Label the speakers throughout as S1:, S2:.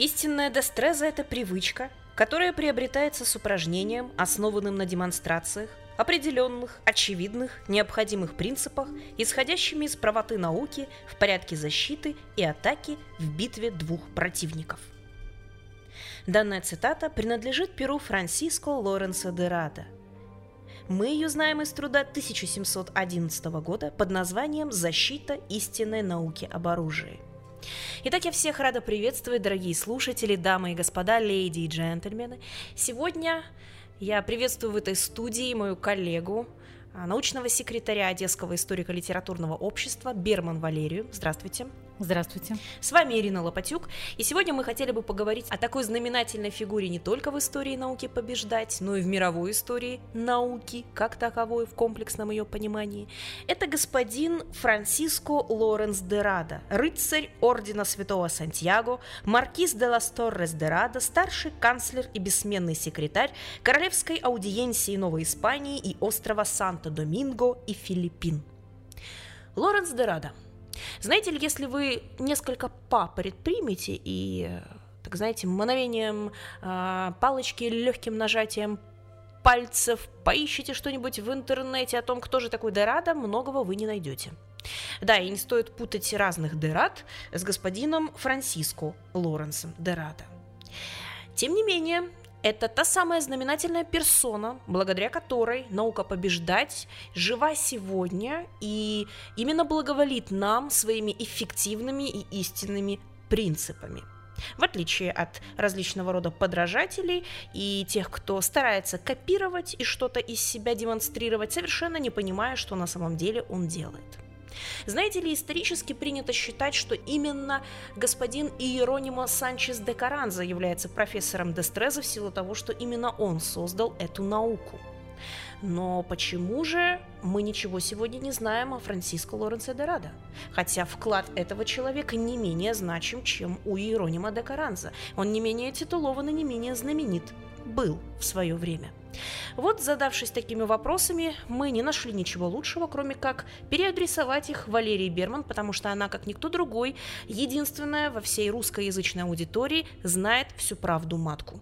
S1: Истинная дестреза – это привычка, которая приобретается с упражнением, основанным на демонстрациях, определенных, очевидных, необходимых принципах, исходящими из правоты науки в порядке защиты и атаки в битве двух противников. Данная цитата принадлежит перу Франсиско Лоренса де Рада. Мы ее знаем из труда 1711 года под названием «Защита истинной науки об оружии». Итак, я всех рада приветствовать, дорогие слушатели, дамы и господа, леди и джентльмены. Сегодня я приветствую в этой студии мою коллегу, а, научного секретаря Одесского историко-литературного общества Берман Валерию. Здравствуйте.
S2: Здравствуйте.
S1: С вами Ирина Лопатюк, и сегодня мы хотели бы поговорить о такой знаменательной фигуре не только в истории науки побеждать, но и в мировой истории науки, как таковой, в комплексном ее понимании. Это господин Франсиско Лоренс де Рада, рыцарь Ордена Святого Сантьяго, маркиз де лас Торрес де Рада, старший канцлер и бессменный секретарь Королевской аудиенции Новой Испании и острова Санто-Доминго и Филиппин. Лоренс де Рада – знаете ли, если вы несколько па предпримете и, так знаете, мгновением э, палочки легким нажатием пальцев поищите что-нибудь в интернете о том, кто же такой Дерада, многого вы не найдете. Да, и не стоит путать разных Дерад с господином Франсиско Лоренсом Дерада. Тем не менее, это та самая знаменательная персона, благодаря которой наука побеждать жива сегодня и именно благоволит нам своими эффективными и истинными принципами. В отличие от различного рода подражателей и тех, кто старается копировать и что-то из себя демонстрировать, совершенно не понимая, что на самом деле он делает. Знаете ли, исторически принято считать, что именно господин Иеронимо Санчес де Каранза является профессором Дестреза в силу того, что именно он создал эту науку. Но почему же мы ничего сегодня не знаем о Франциско Лоренце де Радо? Хотя вклад этого человека не менее значим, чем у Иеронима де Каранза. Он не менее титулован и не менее знаменит был в свое время. Вот, задавшись такими вопросами, мы не нашли ничего лучшего, кроме как переадресовать их Валерии Берман, потому что она, как никто другой, единственная во всей русскоязычной аудитории знает всю правду матку.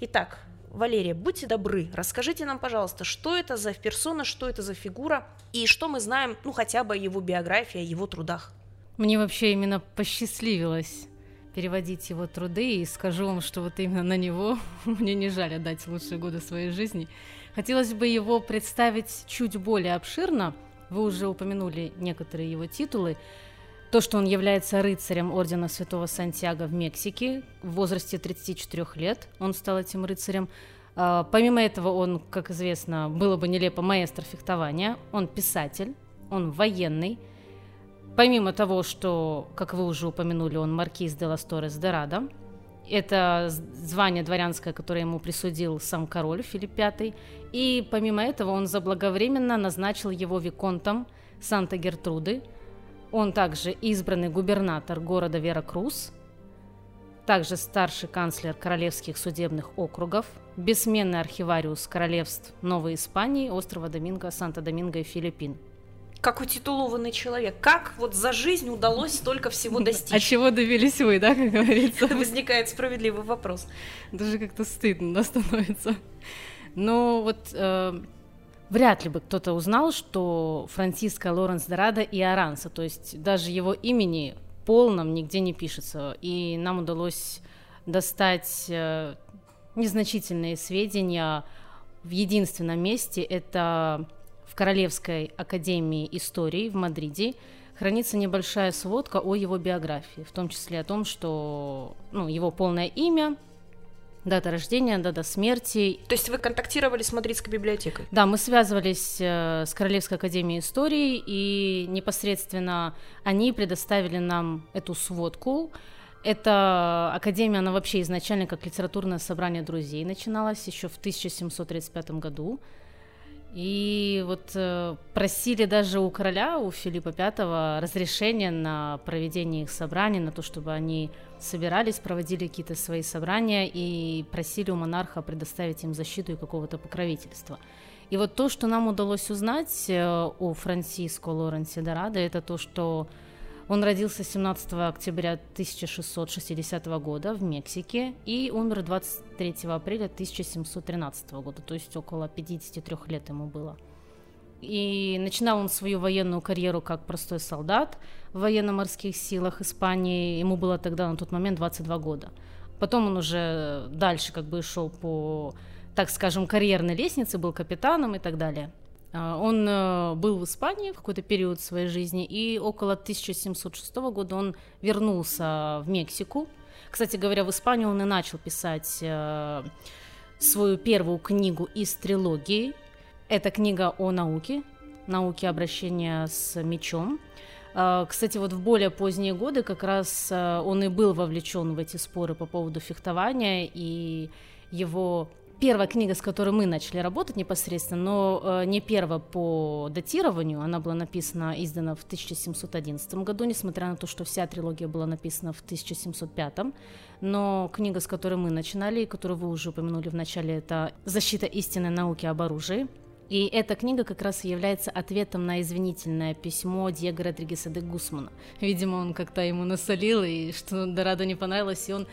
S1: Итак, Валерия, будьте добры, расскажите нам, пожалуйста, что это за персона, что это за фигура и что мы знаем, ну, хотя бы о его биографии, о его трудах.
S2: Мне вообще именно посчастливилось переводить его труды, и скажу вам, что вот именно на него мне не жаль отдать лучшие годы своей жизни. Хотелось бы его представить чуть более обширно. Вы уже упомянули некоторые его титулы. То, что он является рыцарем Ордена Святого Сантьяго в Мексике в возрасте 34 лет, он стал этим рыцарем. А, помимо этого, он, как известно, было бы нелепо маэстро фехтования, он писатель, он военный – Помимо того, что, как вы уже упомянули, он маркиз де лас Торрес де Рада, это звание дворянское, которое ему присудил сам король Филипп V, и помимо этого он заблаговременно назначил его виконтом Санта-Гертруды. Он также избранный губернатор города Веракрус, также старший канцлер королевских судебных округов, бессменный архивариус королевств Новой Испании, острова Доминго, Санта-Доминго и Филиппин –
S1: как утитулованный человек. Как вот за жизнь удалось столько всего достичь?
S2: А чего добились вы, да, как говорится?
S1: Возникает справедливый вопрос.
S2: Даже как-то стыдно да, становится. Но вот э, вряд ли бы кто-то узнал, что Франциско Лоренс Дорадо и Аранса, то есть даже его имени полном нигде не пишется. И нам удалось достать э, незначительные сведения в единственном месте. Это в Королевской академии истории в Мадриде хранится небольшая сводка о его биографии, в том числе о том, что ну, его полное имя, дата рождения, дата смерти.
S1: То есть вы контактировали с Мадридской библиотекой?
S2: Да, мы связывались э, с Королевской академией истории, и непосредственно они предоставили нам эту сводку. Эта академия, она вообще изначально как литературное собрание друзей начиналась еще в 1735 году. И вот э, просили даже у короля, у Филиппа V, разрешения на проведение их собраний, на то, чтобы они собирались, проводили какие-то свои собрания и просили у монарха предоставить им защиту и какого-то покровительства. И вот то, что нам удалось узнать э, о Франсиско Лоренсе Дорадо, это то, что Он родился 17 октября 1660 года в Мексике и умер 23 апреля 1713 года, то есть около 53 лет ему было. И начинал он свою военную карьеру как простой солдат в военно-морских силах Испании. Ему было тогда на тот момент 22 года. Потом он уже дальше как бы шел по, так скажем, карьерной лестнице, был капитаном и так далее. А, он э, был в Испании в какой-то период своей жизни, и около 1706 года он вернулся в Мексику. Кстати говоря, в Испанию он и начал писать э, свою первую книгу из трилогии это книга о науке, науке обращения с мечом. А, кстати, вот в более поздние годы как раз а, он и был вовлечен в эти споры по поводу фехтования, и его первая книга, с которой мы начали работать непосредственно, но э, не первая по датированию, она была написана, издана в 1711 году, несмотря на то, что вся трилогия была написана в 1705, но книга, с которой мы начинали, которую вы уже упомянули в начале, это «Защита истинной науки об оружии», и эта книга как раз является ответом на извинительное письмо Диего Родригеса де Гусмана. Видимо, он как-то ему насолил, и что Дорадо не понравилось, и он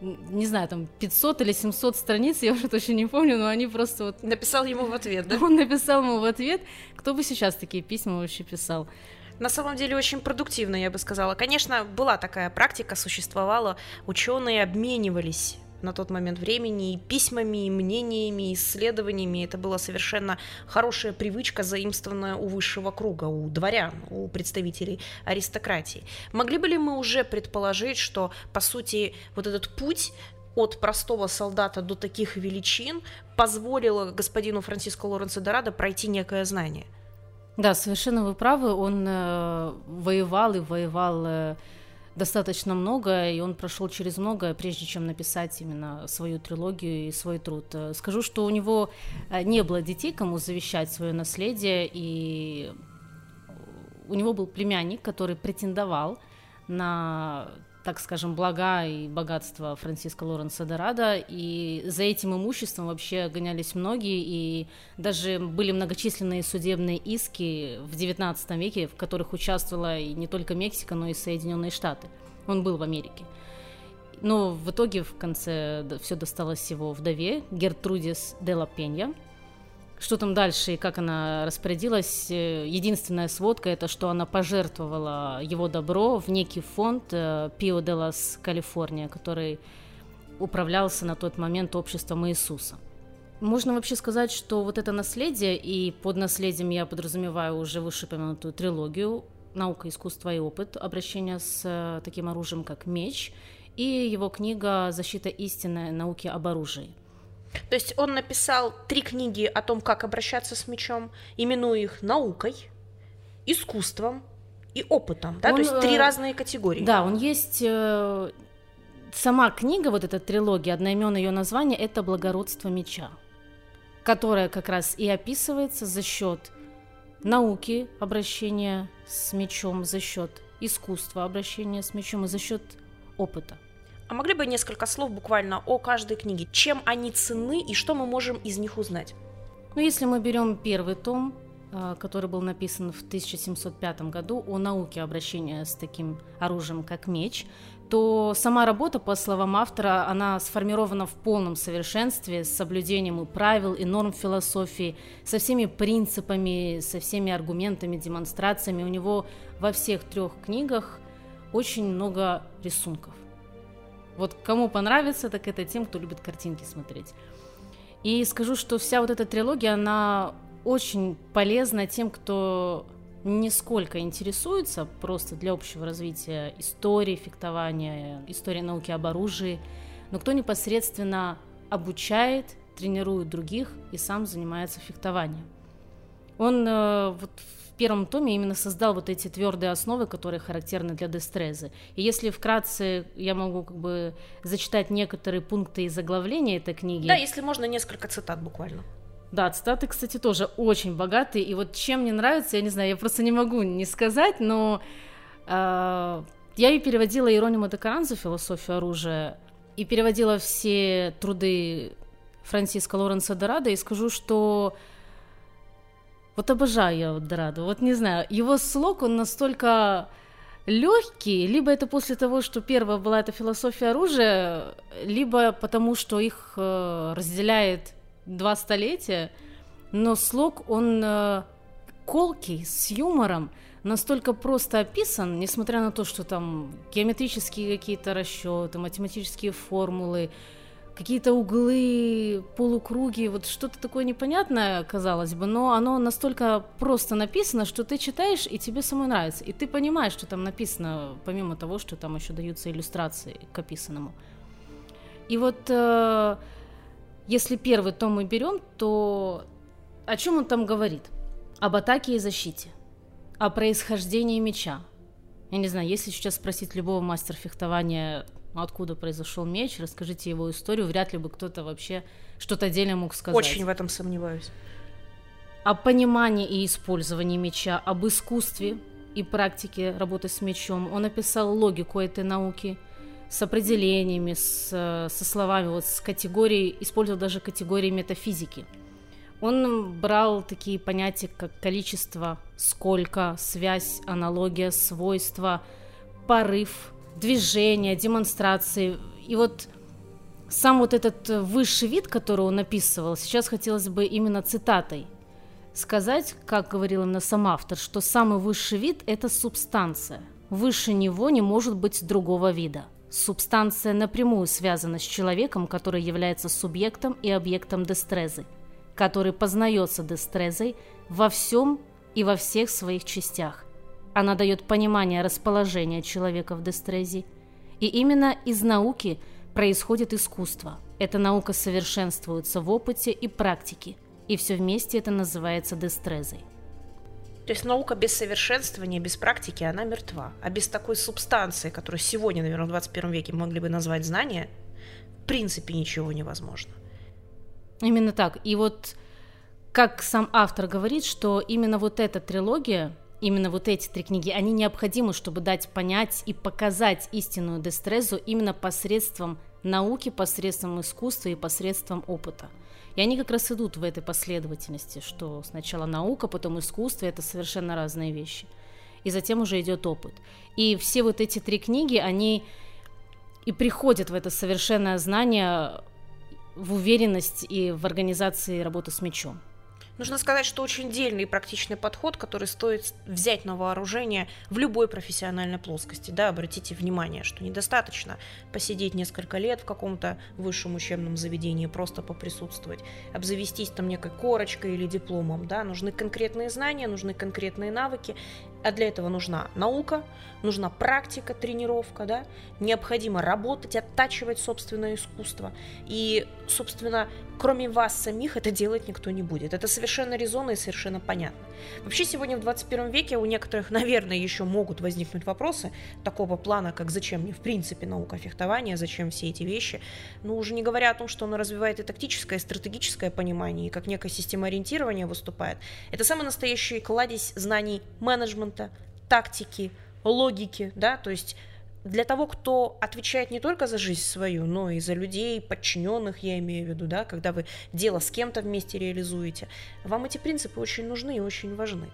S2: не знаю, там 500 или 700 страниц, я уже точно не помню, но они просто вот...
S1: Написал ему в ответ, да?
S2: Он написал ему в ответ. Кто бы сейчас такие письма вообще писал?
S1: На самом деле очень продуктивно, я бы сказала. Конечно, была такая практика, существовала, ученые обменивались на тот момент времени и письмами, и мнениями, и исследованиями. Это была совершенно хорошая привычка, заимствованная у высшего круга, у дворян, у представителей аристократии. Могли бы ли мы уже предположить, что, по сути, вот этот путь от простого солдата до таких величин позволило господину Франциско Лоренцо Дорадо пройти некое знание?
S2: Да, совершенно вы правы. Он э, воевал и воевал э, достаточно много, и он прошел через многое, прежде чем написать именно свою трилогию и свой труд. Э, скажу, что у него э, не было детей, кому завещать свое наследие, и у него был племянник, который претендовал на так скажем, блага и богатства Франциска Лоренса Дорадо, и за этим имуществом вообще гонялись многие, и даже были многочисленные судебные иски в XIX веке, в которых участвовала и не только Мексика, но и Соединенные Штаты. Он был в Америке. Но в итоге в конце все досталось его вдове Гертрудис де ла Пенья – что там дальше и как она распорядилась? Э, единственная сводка это, что она пожертвовала его добро в некий фонд Пио де лас Калифорния, который управлялся на тот момент обществом Иисуса. Можно вообще сказать, что вот это наследие, и под наследием я подразумеваю уже вышеупомянутую трилогию «Наука, искусство и опыт. Обращение с э, таким оружием, как меч», и его книга «Защита истины науки об оружии».
S1: То есть он написал три книги о том, как обращаться с мечом, именуя их наукой, искусством и опытом, да, он, то есть три э, разные категории.
S2: Да, он есть э, сама книга, вот эта трилогия, одноименное ее название, это «Благородство меча», которая как раз и описывается за счет науки обращения с мечом, за счет искусства обращения с мечом и за счет опыта.
S1: А могли бы несколько слов буквально о каждой книге? Чем они ценны и что мы можем из них узнать?
S2: Ну, если мы берем первый том, э, который был написан в 1705 году о науке обращения с таким оружием, как меч, то сама работа, по словам автора, она сформирована в полном совершенстве, с соблюдением и правил, и норм философии, со всеми принципами, со всеми аргументами, демонстрациями. У него во всех трех книгах очень много рисунков. Вот кому понравится, так это тем, кто любит картинки смотреть. И скажу, что вся вот эта трилогия, она очень полезна тем, кто нисколько интересуется просто для общего развития истории фехтования, истории науки об оружии, но кто непосредственно обучает, тренирует других и сам занимается фехтованием. Он э, вот первом томе именно создал вот эти твердые основы, которые характерны для Дестрезы. И если вкратце я могу как бы зачитать некоторые пункты из заглавления этой книги.
S1: Да, если можно, несколько цитат буквально.
S2: Да, цитаты, кстати, тоже очень богатые. И вот чем мне нравится, я не знаю, я просто не могу не сказать, но э, я и переводила Иеронима де Каранзо «Философию оружия» и переводила все труды Франциска Лоренса Дорадо, и скажу, что вот обожаю я вот Дораду. Вот не знаю, его слог, он настолько легкие, либо это после того, что первая была эта философия оружия, либо потому, что их э, разделяет два столетия, но слог, он э, колкий, с юмором, настолько просто описан, несмотря на то, что там геометрические какие-то расчеты, математические формулы, какие-то углы, полукруги, вот что-то такое непонятное, казалось бы, но оно настолько просто написано, что ты читаешь, и тебе самой нравится. И ты понимаешь, что там написано, помимо того, что там еще даются иллюстрации к описанному. И вот э, если первый том мы берем, то о чем он там говорит? Об атаке и защите, о происхождении меча. Я не знаю, если сейчас спросить любого мастера фехтования, откуда произошел меч, расскажите его историю, вряд ли бы кто-то вообще что-то отдельно мог сказать.
S1: Очень в этом сомневаюсь.
S2: О понимании и использовании меча, об искусстве и практике работы с мечом. Он описал логику этой науки с определениями, с, со словами, вот с категорией, использовал даже категории метафизики. Он брал такие понятия, как количество, сколько, связь, аналогия, свойства, порыв – движения, демонстрации. И вот сам вот этот высший вид, который он описывал, сейчас хотелось бы именно цитатой сказать, как говорил именно сам автор, что самый высший вид – это субстанция. Выше него не может быть другого вида. Субстанция напрямую связана с человеком, который является субъектом и объектом дестрезы, который познается дестрезой во всем и во всех своих частях. Она дает понимание расположения человека в дестрезе. И именно из науки происходит искусство. Эта наука совершенствуется в опыте и практике. И все вместе это называется дестрезой.
S1: То есть наука без совершенствования, без практики, она мертва. А без такой субстанции, которую сегодня, наверное, в 21 веке могли бы назвать знания, в принципе ничего невозможно.
S2: Именно так. И вот как сам автор говорит, что именно вот эта трилогия именно вот эти три книги, они необходимы, чтобы дать понять и показать истинную дестрезу именно посредством науки, посредством искусства и посредством опыта. И они как раз идут в этой последовательности, что сначала наука, потом искусство, это совершенно разные вещи. И затем уже идет опыт. И все вот эти три книги, они и приходят в это совершенное знание, в уверенность и в организации работы с мечом.
S1: Нужно сказать, что очень дельный и практичный подход, который стоит взять на вооружение в любой профессиональной плоскости. Да, обратите внимание, что недостаточно посидеть несколько лет в каком-то высшем учебном заведении, просто поприсутствовать, обзавестись там некой корочкой или дипломом. Да, нужны конкретные знания, нужны конкретные навыки, а для этого нужна наука, нужна практика, тренировка, да, необходимо работать, оттачивать собственное искусство. И, собственно, кроме вас самих это делать никто не будет. Это совершенно резонно и совершенно понятно. Вообще сегодня в 21 веке у некоторых, наверное, еще могут возникнуть вопросы такого плана, как зачем мне в принципе наука фехтования, зачем все эти вещи. Но уже не говоря о том, что она развивает и тактическое, и стратегическое понимание, и как некая система ориентирования выступает. Это самый настоящий кладезь знаний менеджмента, тактики, логики, да, то есть для того, кто отвечает не только за жизнь свою, но и за людей, подчиненных, я имею в виду, да, когда вы дело с кем-то вместе реализуете, вам эти принципы очень нужны и очень важны.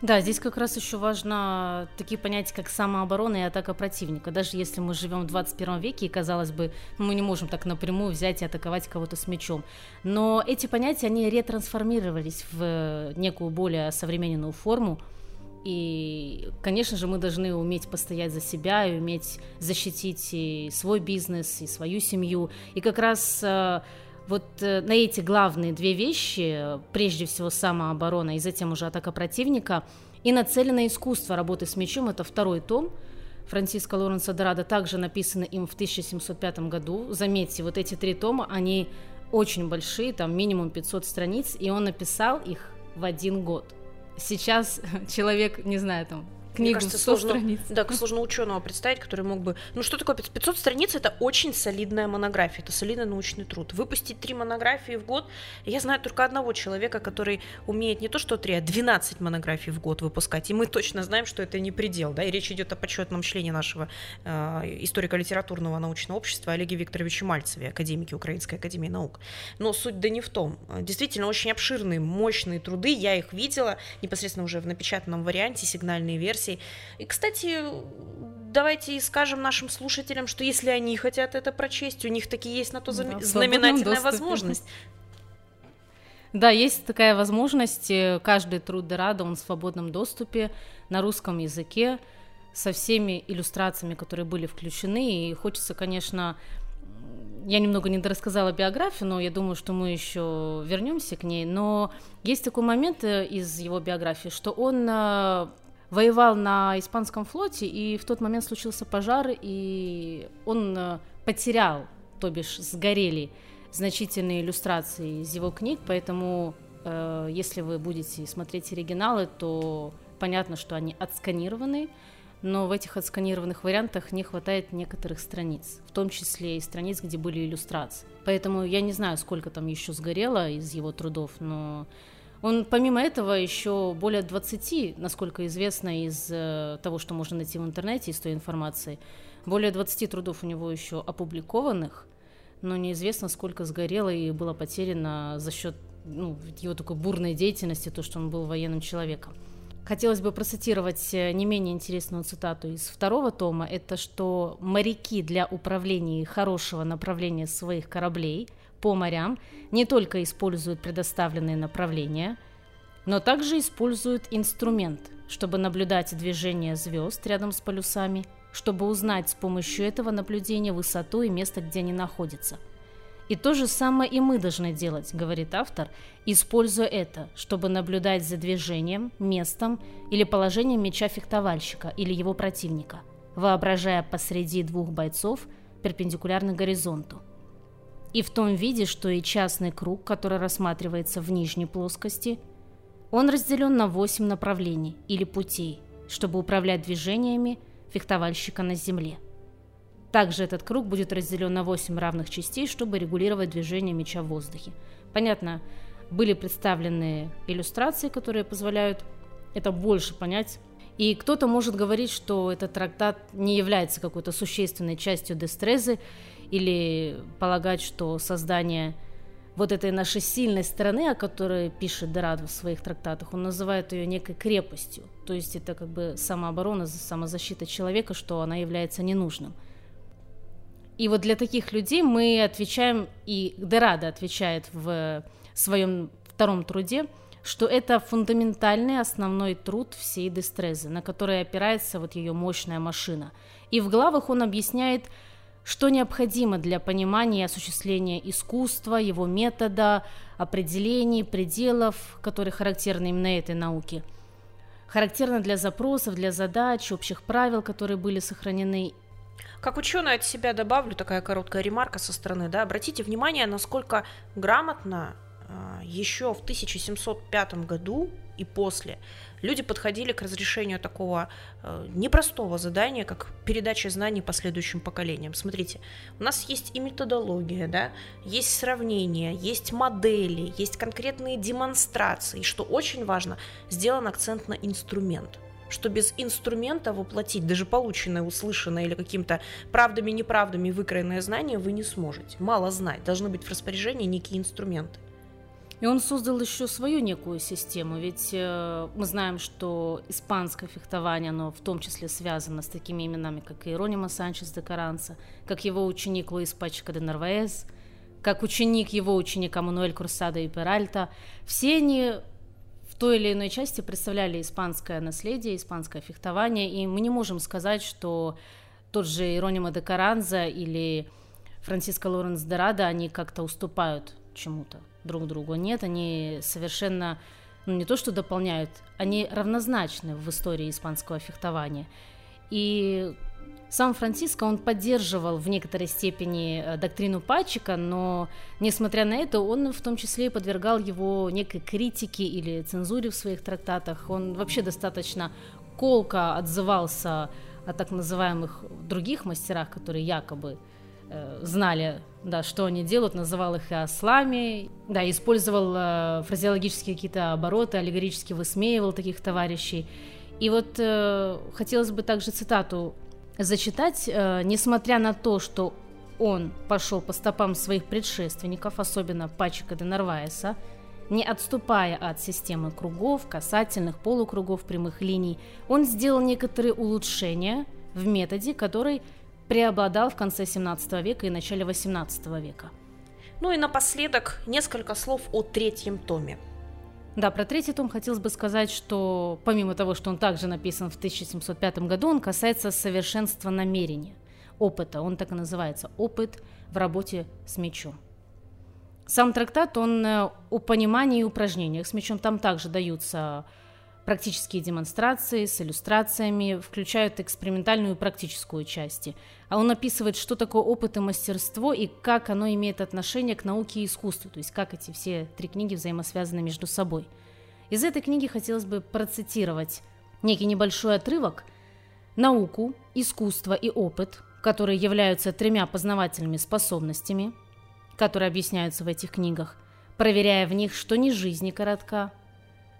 S2: Да, здесь как раз еще важно такие понятия, как самооборона и атака противника. Даже если мы живем в 21 веке, и, казалось бы, мы не можем так напрямую взять и атаковать кого-то с мечом. Но эти понятия, они ретрансформировались в некую более современную форму, и, конечно же, мы должны уметь постоять за себя и уметь защитить и свой бизнес, и свою семью. И как раз э, вот э, на эти главные две вещи, прежде всего самооборона и затем уже атака противника, и нацелено искусство работы с мечом, это второй том, Франциско Лоренцо Дорадо, также написано им в 1705 году. Заметьте, вот эти три тома, они очень большие, там минимум 500 страниц, и он написал их в один год сейчас человек, не знаю, там, книгу Мне кажется,
S1: 100 сложно, страниц. Да, сложно ученого представить, который мог бы... Ну что такое 500 страниц? Это очень солидная монография, это солидный научный труд. Выпустить три монографии в год, я знаю только одного человека, который умеет не то что три, а 12 монографий в год выпускать. И мы точно знаем, что это не предел, да, и речь идет о почетном члене нашего э, историко-литературного научного общества Олеге Викторовиче Мальцеве, академике Украинской академии наук. Но суть да не в том. Действительно, очень обширные, мощные труды, я их видела непосредственно уже в напечатанном варианте, сигнальные версии, Алексей. И, кстати, давайте скажем нашим слушателям, что если они хотят это прочесть, у них таки есть на то да, знаменательная возможность.
S2: Да, есть такая возможность. Э, каждый труд Дерада, он в свободном доступе на русском языке со всеми иллюстрациями, которые были включены. И хочется, конечно, я немного не дорассказала биографию, но я думаю, что мы еще вернемся к ней. Но есть такой момент э, из его биографии, что он э, воевал на испанском флоте, и в тот момент случился пожар, и он потерял, то бишь сгорели значительные иллюстрации из его книг, поэтому э, если вы будете смотреть оригиналы, то понятно, что они отсканированы, но в этих отсканированных вариантах не хватает некоторых страниц, в том числе и страниц, где были иллюстрации. Поэтому я не знаю, сколько там еще сгорело из его трудов, но он помимо этого еще более 20, насколько известно из э, того, что можно найти в интернете, из той информации, более 20 трудов у него еще опубликованных, но неизвестно, сколько сгорело и было потеряно за счет ну, его такой бурной деятельности, то, что он был военным человеком. Хотелось бы процитировать э, не менее интересную цитату из второго тома. Это что моряки для управления хорошего направления своих кораблей по морям не только используют предоставленные направления, но также используют инструмент, чтобы наблюдать движение звезд рядом с полюсами – чтобы узнать с помощью этого наблюдения высоту и место, где они находятся. И то же самое и мы должны делать, говорит автор, используя это, чтобы наблюдать за движением, местом или положением меча фехтовальщика или его противника, воображая посреди двух бойцов перпендикулярно горизонту. И в том виде, что и частный круг, который рассматривается в нижней плоскости, он разделен на восемь направлений или путей, чтобы управлять движениями фехтовальщика на земле. Также этот круг будет разделен на 8 равных частей, чтобы регулировать движение меча в воздухе. Понятно, были представлены иллюстрации, которые позволяют это больше понять. И кто-то может говорить, что этот трактат не является какой-то существенной частью Дестрезы, или полагать, что создание вот этой нашей сильной стороны, о которой пишет Дерад в своих трактатах, он называет ее некой крепостью. То есть это как бы самооборона, самозащита человека, что она является ненужным. И вот для таких людей мы отвечаем, и Дерада отвечает в своем втором труде, что это фундаментальный основной труд всей Дестрезы, на который опирается вот ее мощная машина. И в главах он объясняет, что необходимо для понимания и осуществления искусства, его метода, определений, пределов, которые характерны именно этой науке. Характерно для запросов, для задач, общих правил, которые были сохранены.
S1: Как ученый от себя добавлю такая короткая ремарка со стороны. Да, обратите внимание, насколько грамотно а, еще в 1705 году и после люди подходили к разрешению такого э, непростого задания, как передача знаний последующим поколениям. Смотрите, у нас есть и методология, да, есть сравнения, есть модели, есть конкретные демонстрации. Что очень важно, сделан акцент на инструмент что без инструмента воплотить даже полученное, услышанное или каким-то правдами-неправдами выкроенное знание вы не сможете. Мало знать, должны быть в распоряжении некие инструменты.
S2: И он создал еще свою некую систему, ведь э, мы знаем, что испанское фехтование, оно в том числе связано с такими именами, как Иеронима Санчес де Каранса, как его ученик Луис Пачка де Нарваэс, как ученик его ученика Мануэль Курсада и Перальта. Все они в той или иной части представляли испанское наследие, испанское фехтование, и мы не можем сказать, что тот же Иеронима де Каранза или Франциско Лоренс де Рада, они как-то уступают чему-то друг другу. Нет, они совершенно, ну не то что дополняют, они равнозначны в истории испанского фехтования. И сам Франциско, он поддерживал в некоторой степени э, доктрину Патчика, но, несмотря на это, он в том числе и подвергал его некой критике или цензуре в своих трактатах. Он вообще достаточно колко отзывался о так называемых других мастерах, которые якобы Э, знали, да, что они делают, называл их и ослами, да, использовал э, фразеологические какие-то обороты, аллегорически высмеивал таких товарищей. И вот э, хотелось бы также цитату зачитать, э, несмотря на то, что он пошел по стопам своих предшественников, особенно Пачика де Нарваеса, не отступая от системы кругов, касательных, полукругов, прямых линий, он сделал некоторые улучшения в методе, который преобладал в конце 17 века и начале 18 века.
S1: Ну и напоследок несколько слов о третьем томе.
S2: Да, про третий том хотелось бы сказать, что помимо того, что он также написан в 1705 году, он касается совершенства намерения, опыта. Он так и называется – опыт в работе с мечом. Сам трактат, он э, о понимании и упражнениях с мечом. Там также даются практические демонстрации с иллюстрациями, включают экспериментальную и практическую части. А он описывает, что такое опыт и мастерство и как оно имеет отношение к науке и искусству, то есть как эти все три книги взаимосвязаны между собой. Из этой книги хотелось бы процитировать некий небольшой отрывок «Науку, искусство и опыт, которые являются тремя познавательными способностями – которые объясняются в этих книгах, проверяя в них, что ни жизнь не коротка,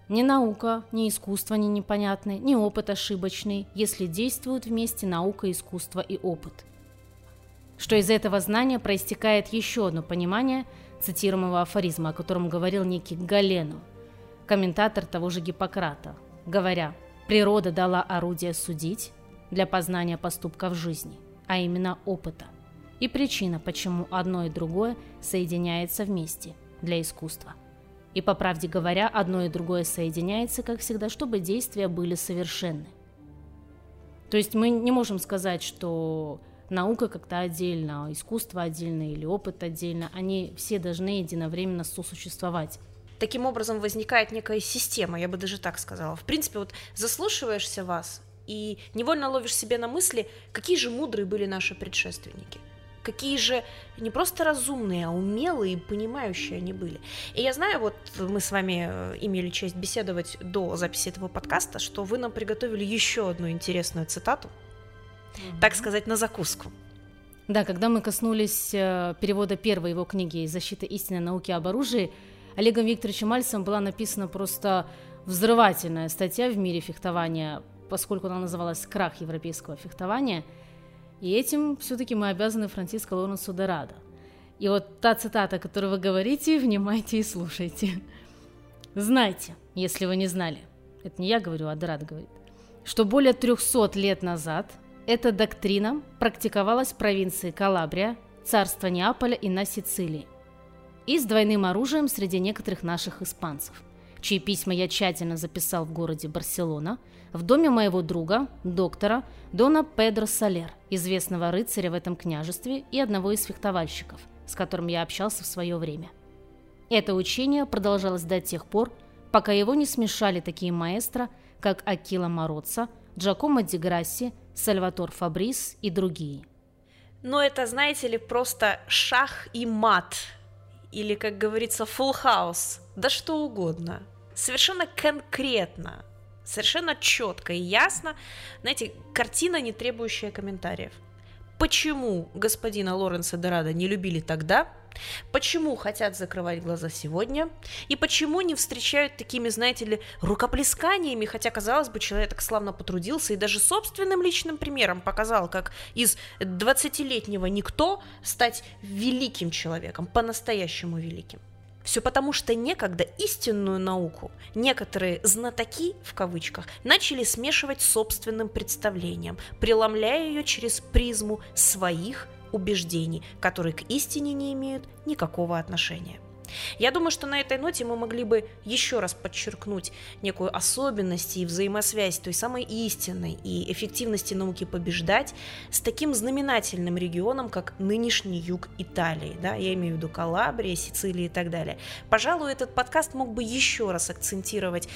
S2: ни наука, ни искусство не непонятны, ни опыт ошибочный, если действуют вместе наука, искусство и опыт. Что из этого знания проистекает еще одно понимание цитируемого афоризма, о котором говорил некий Галену, комментатор того же Гиппократа, говоря «природа дала орудие судить для познания поступков жизни, а именно опыта – и причина, почему одно и другое соединяется вместе для искусства. И по правде говоря, одно и другое соединяется, как всегда, чтобы действия были совершенны. То есть мы не можем сказать, что наука как-то отдельно, искусство отдельно или опыт отдельно, они все должны единовременно сосуществовать.
S1: Таким образом возникает некая система, я бы даже так сказала. В принципе, вот заслушиваешься вас и невольно ловишь себе на мысли, какие же мудрые были наши предшественники какие же не просто разумные, а умелые и понимающие они были. И я знаю, вот мы с вами э, имели честь беседовать до записи этого подкаста, что вы нам приготовили еще одну интересную цитату, mm-hmm. так сказать, на закуску.
S2: Да, когда мы коснулись э, перевода первой его книги «Защита истинной науки об оружии», Олегом Викторовичем Мальцем была написана просто взрывательная статья в мире фехтования, поскольку она называлась «Крах европейского фехтования», и этим все-таки мы обязаны Франциско Лоренсу Дорадо. И вот та цитата, которую вы говорите, внимайте и слушайте. Знайте, если вы не знали, это не я говорю, а Дорадо говорит, что более 300 лет назад эта доктрина практиковалась в провинции Калабрия, царства Неаполя и на Сицилии. И с двойным оружием среди некоторых наших испанцев, чьи письма я тщательно записал в городе Барселона – в доме моего друга, доктора Дона Педро Салер, известного рыцаря в этом княжестве и одного из фехтовальщиков, с которым я общался в свое время. Это учение продолжалось до тех пор, пока его не смешали такие маэстро, как Акила Мороца, Джакомо Ди Грасси, Сальватор Фабрис и другие.
S1: Но это, знаете ли, просто шах и мат, или, как говорится, full house, да что угодно. Совершенно конкретно, совершенно четко и ясно, знаете, картина, не требующая комментариев. Почему господина Лоренса Дорадо не любили тогда, почему хотят закрывать глаза сегодня, и почему не встречают такими, знаете ли, рукоплесканиями, хотя, казалось бы, человек так славно потрудился и даже собственным личным примером показал, как из 20-летнего никто стать великим человеком, по-настоящему великим. Все потому, что некогда истинную науку некоторые «знатоки» в кавычках начали смешивать с собственным представлением, преломляя ее через призму своих убеждений, которые к истине не имеют никакого отношения. Я думаю, что на этой ноте мы могли бы еще раз подчеркнуть некую особенность и взаимосвязь той самой истинной и эффективности науки побеждать с таким знаменательным регионом, как нынешний юг Италии. Да? Я имею в виду Калабрия, Сицилия и так далее. Пожалуй, этот подкаст мог бы еще раз акцентировать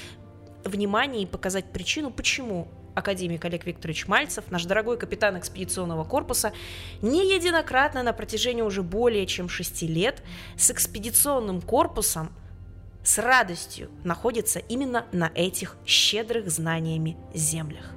S1: внимание и показать причину, почему академик Олег Викторович Мальцев, наш дорогой капитан экспедиционного корпуса, не единократно на протяжении уже более чем шести лет с экспедиционным корпусом с радостью находится именно на этих щедрых знаниями землях.